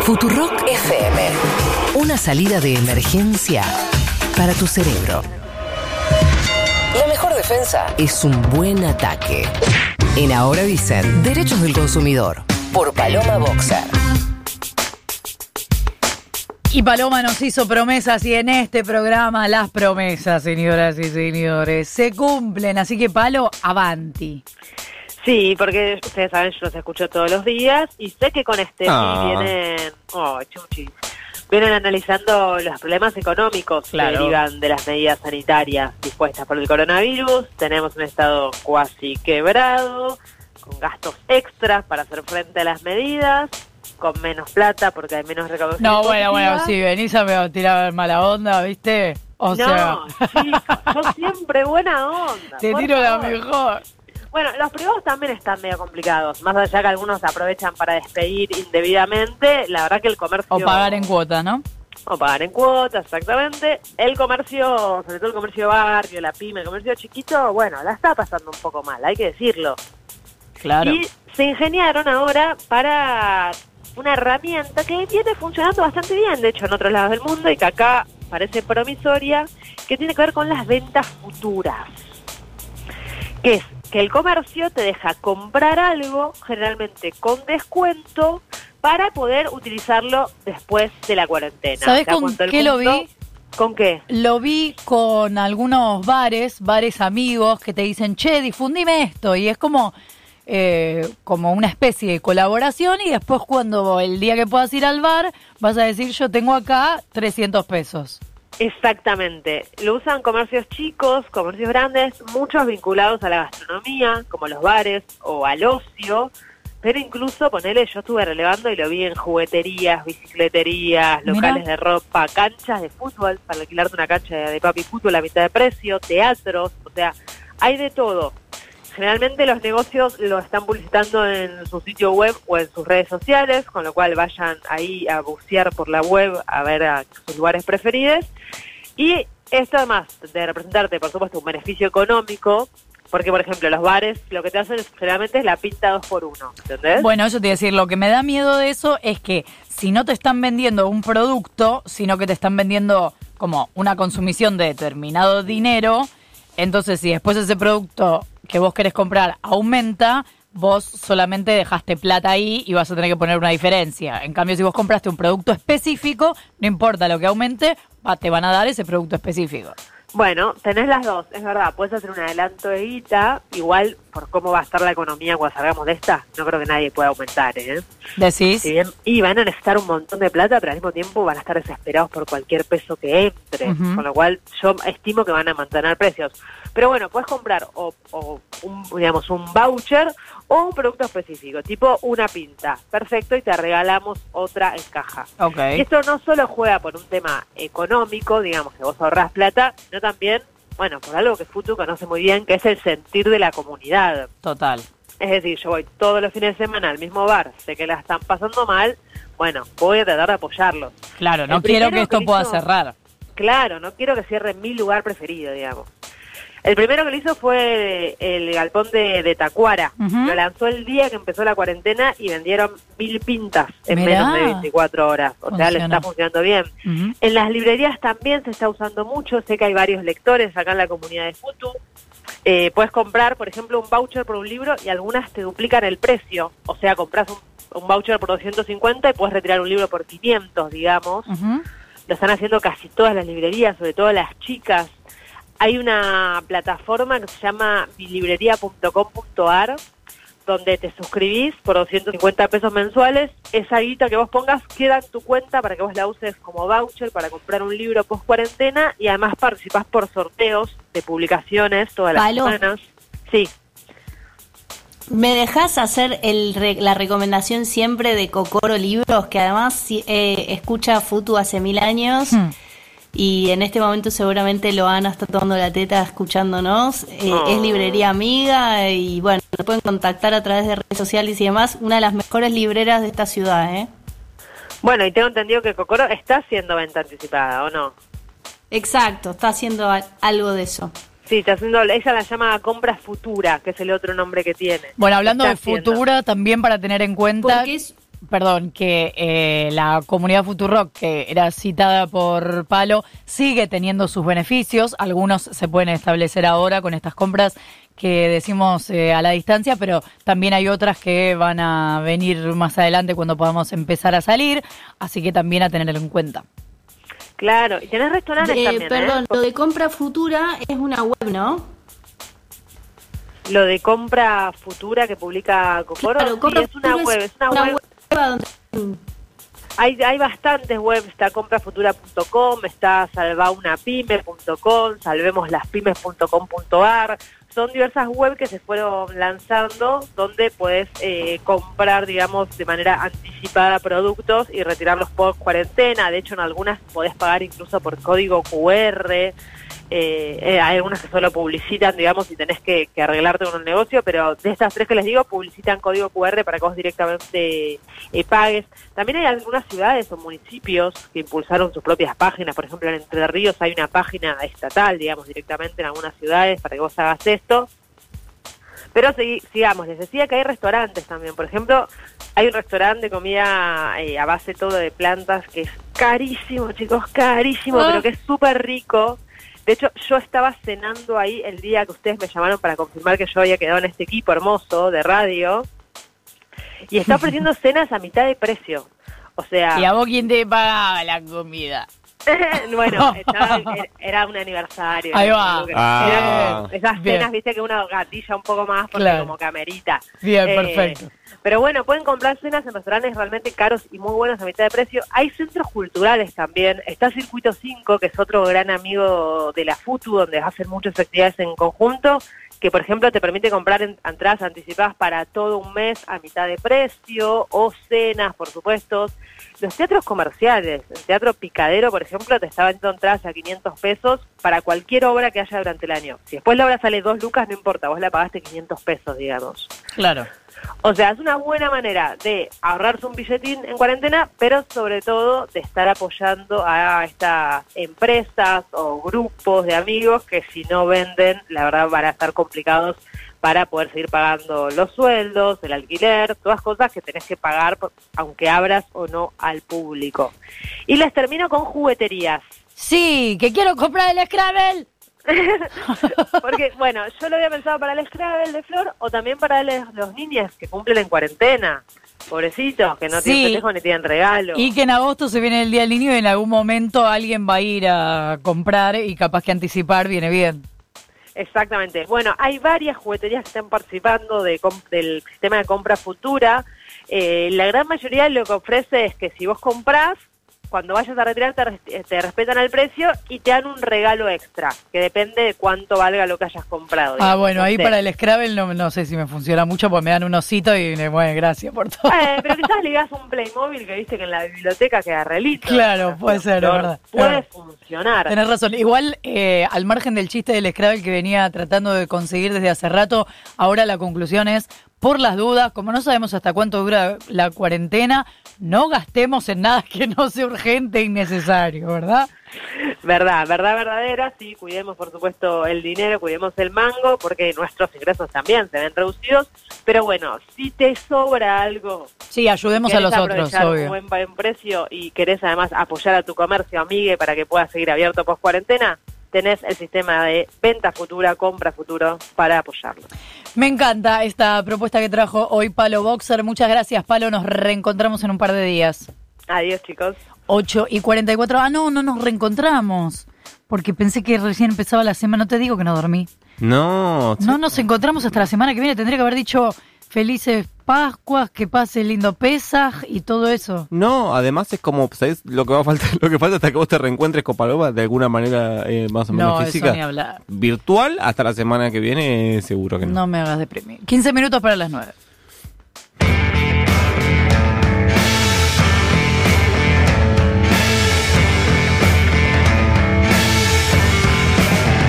Futurock FM. Una salida de emergencia para tu cerebro. La mejor defensa es un buen ataque. En Ahora dicen Derechos del Consumidor. Por Paloma Boxer. Y Paloma nos hizo promesas y en este programa las promesas, señoras y señores, se cumplen. Así que Palo, avanti. Sí, porque ustedes saben, yo los escucho todos los días y sé que con este Ah. vienen, oh, chuchi, vienen analizando los problemas económicos Claro. que derivan de las medidas sanitarias dispuestas por el coronavirus. Tenemos un estado cuasi quebrado, con gastos extras para hacer frente a las medidas, con menos plata porque hay menos recaudación. No, bueno, bueno, si venís a me tirar mala onda, ¿viste? O sea, no, chicos, yo siempre buena onda. te tiro la mejor. Bueno, los privados también están medio complicados. Más allá que algunos aprovechan para despedir indebidamente, la verdad que el comercio... O pagar en cuotas, ¿no? O pagar en cuotas, exactamente. El comercio, sobre todo el comercio barrio, la pyme, el comercio chiquito, bueno, la está pasando un poco mal, hay que decirlo. Claro. Y se ingeniaron ahora para una herramienta que viene funcionando bastante bien, de hecho, en otros lados del mundo y que acá parece promisoria, que tiene que ver con las ventas futuras. Que es que el comercio te deja comprar algo, generalmente con descuento, para poder utilizarlo después de la cuarentena. ¿Sabés O sea, con qué lo vi? ¿Con qué? Lo vi con algunos bares, bares amigos que te dicen, che, difundime esto. Y es como, eh, como una especie de colaboración y después cuando el día que puedas ir al bar vas a decir, yo tengo acá 300 pesos. Exactamente. Lo usan comercios chicos, comercios grandes, muchos vinculados a la gastronomía, como los bares o al ocio. Pero incluso, ponele, yo estuve relevando y lo vi en jugueterías, bicicleterías, Mirá. locales de ropa, canchas de fútbol, para alquilarte una cancha de papi fútbol a mitad de precio, teatros, o sea, hay de todo. Generalmente los negocios lo están publicitando en su sitio web o en sus redes sociales, con lo cual vayan ahí a bucear por la web a ver a sus lugares preferidos. Y esto además de representarte, por supuesto, un beneficio económico, porque por ejemplo los bares lo que te hacen generalmente es la pinta dos por uno, ¿entendés? Bueno, eso te iba a decir, lo que me da miedo de eso es que si no te están vendiendo un producto, sino que te están vendiendo como una consumición de determinado dinero, entonces si después ese producto que vos querés comprar aumenta, vos solamente dejaste plata ahí y vas a tener que poner una diferencia. En cambio, si vos compraste un producto específico, no importa lo que aumente, te van a dar ese producto específico. Bueno, tenés las dos, es verdad, puedes hacer un adelanto de guita, igual por cómo va a estar la economía cuando salgamos de esta, no creo que nadie pueda aumentar, ¿eh? Decís, Si bien, y van a necesitar un montón de plata, pero al mismo tiempo van a estar desesperados por cualquier peso que entre, Ujú. con lo cual yo estimo que van a mantener precios. Pero bueno, puedes comprar o, o un, digamos, un voucher o un producto específico, tipo una pinta, perfecto, y te regalamos otra en caja. Y esto no solo juega por un tema económico, digamos que vos ahorrás plata, sino también, bueno, por algo que Futu conoce muy bien, que es el sentir de la comunidad. Total. Es decir, yo voy todos los fines de semana al mismo bar, sé que la están pasando mal, bueno, voy a tratar de apoyarlos. Claro, no quiero que esto que pueda cerrar. Claro, no quiero que cierre mi lugar preferido, digamos. El primero que lo hizo fue el galpón de, de Tacuara. Lo lanzó el día que empezó la cuarentena y vendieron mil pintas en Mirá. menos de 24 horas. O sea, le está funcionando bien. En las librerías también se está usando mucho. Sé que hay varios lectores acá en la comunidad de Futu. Eh, puedes comprar, por ejemplo, un voucher por un libro y algunas te duplican el precio. O sea, compras un, un voucher por 250 y puedes retirar un libro por 500, digamos. Lo están haciendo casi todas las librerías, sobre todo las chicas. Hay una plataforma que se llama milibrería.com.ar donde te suscribís por 250 pesos mensuales. Esa guita que vos pongas queda en tu cuenta para que vos la uses como voucher para comprar un libro post cuarentena y además participás por sorteos de publicaciones todas las Palo. semanas. Sí, ¿Me dejas hacer el re- la recomendación siempre de Cocoro Libros, que además si- eh, escucha Futu hace mil años Hmm. Y en este momento seguramente lo Ana está tomando la teta escuchándonos? Eh, Oh. Es librería amiga y bueno, lo pueden contactar a través de redes sociales y demás. Una de las mejores libreras de esta ciudad, ¿eh? bueno, y tengo entendido que Cocoro está haciendo venta anticipada, ¿o no? Exacto, está haciendo algo de eso. Sí, está haciendo, ella la llama compra futura, que es el otro nombre que tiene. Bueno, hablando Está de haciendo. futura, también para tener en cuenta. Porque es perdón, que eh, la comunidad Futurock, que era citada por Palo, sigue teniendo sus beneficios. Algunos se pueden establecer ahora con estas compras que decimos eh, a la distancia, pero también hay otras que van a venir más adelante cuando podamos empezar a salir, así que también a tenerlo en cuenta. Claro, y tenés restaurantes Eh, también, ¿eh? perdón, lo de compra futura es una web, ¿no? Lo de compra futura que publica Cocoro, Claro, sí, compra es una web, es una web. Hay, hay bastantes webs, está comprafutura.com, está salvaunapyme.com, salvemoslaspymes.com.ar. Son diversas webs que se fueron lanzando donde puedes eh, comprar, digamos, de manera anticipada productos y retirarlos por cuarentena. De hecho, en algunas podés pagar incluso por código QR. Eh, eh, hay algunas que solo publicitan, digamos, si tenés que, arreglarte con un negocio, pero de estas tres que les digo, publicitan código QR para que vos directamente pagues. También hay algunas ciudades o municipios que impulsaron sus propias páginas, por ejemplo, en Entre Ríos hay una página estatal, digamos, directamente en algunas ciudades para que vos hagas esto. Pero segui- sigamos, les decía que hay restaurantes también. Por ejemplo, hay un restaurante de comida eh, a base todo de plantas que es carísimo, chicos, carísimo, Ah. pero que es súper rico. De hecho, yo estaba cenando ahí el día que ustedes me llamaron para confirmar que yo había quedado en este equipo hermoso de radio. Y está ofreciendo cenas a mitad de precio. O sea, ¿Y a vos quién te pagaba la comida? bueno, estaba- era un aniversario. Ahí era va. algo que- Ah. era esas Bien. cenas, viste, que uno gatilla un poco más porque Claro. como que amerita. Bien, Eh, perfecto. Pero bueno, pueden comprar cenas en restaurantes realmente caros y muy buenos a mitad de precio. Hay centros culturales también. Está Circuito 5, que es otro gran amigo de la FUTU, donde hacen muchas actividades en conjunto, que por ejemplo te permite comprar en- entradas anticipadas para todo un mes a mitad de precio, o cenas, por supuesto. Los teatros comerciales, el Teatro Picadero, por ejemplo, te está vendiendo entradas a 500 pesos para cualquier obra que haya durante el año. Si después la obra sale dos lucas, no importa, vos la pagaste 500 pesos, digamos. Claro. O sea, es una buena manera de ahorrarse un billetín en cuarentena, pero sobre todo de estar apoyando a estas empresas o grupos de amigos que si no venden, la verdad van a estar complicados para poder seguir pagando los sueldos, el alquiler, todas cosas que tenés que pagar aunque abras o no al público. Y les termino con jugueterías. Sí, que quiero comprar el Scrabble. Porque, bueno, yo lo había pensado para el Scrabble de Flor o también para los, los niños que cumplen en cuarentena. Pobrecitos, que no Sí. tienen festejo ni tienen regalo. Y que en agosto se viene el Día del Niño y en algún momento alguien va a ir a comprar y capaz que anticipar viene bien. Exactamente. Bueno, hay varias jugueterías que están participando de del sistema de compra futura. Eh, la gran mayoría lo que ofrece es que si vos comprás, cuando vayas a retirar te, eh, te respetan el precio y te dan un regalo extra, que depende de cuánto valga lo que hayas comprado. Ah, bueno, ahí para el Scrabble no, no sé si me funciona mucho porque me dan un osito y me bueno, gracias por todo. Eh, pero quizás ligás un Playmobil que viste que en la biblioteca queda relito. Claro, puede ser, verdad. Puede Claro. funcionar. Tenés razón. Igual, eh, al margen del chiste del Scrabble que venía tratando de conseguir desde hace rato, ahora la conclusión es, por las dudas, como no sabemos hasta cuánto dura la cuarentena, no gastemos en nada que no sea urgente e innecesario, ¿verdad? Verdad, verdad verdadera, sí, cuidemos por supuesto el dinero, cuidemos el mango, porque nuestros ingresos también se ven reducidos, pero bueno, si te sobra algo, Sí, ayudemos a los otros, aprovechar un obvio. buen, buen precio y querés además apoyar a tu comercio, amigue, para que pueda seguir abierto post cuarentena, tenés el sistema de venta futura, compra futuro para apoyarlo. Me encanta esta propuesta que trajo hoy Palo Boxer. Muchas gracias, Palo. Nos reencontramos en un par de días. Adiós chicos. 8 y 44. Ah, no, no nos reencontramos. Porque pensé que recién empezaba la semana. No te digo que no dormí. No, No nos encontramos hasta la semana que viene. Tendría que haber dicho felices Pascuas, que pase lindo Pesaj y todo eso. No, además es como, ¿sabes? Lo que va a faltar, lo que falta hasta que vos te reencuentres con Paloma de alguna manera eh, más o menos No, física. eso ni hablar. Virtual hasta la semana que viene, eh, seguro que no. No me hagas deprimir. 15 minutos para las 9.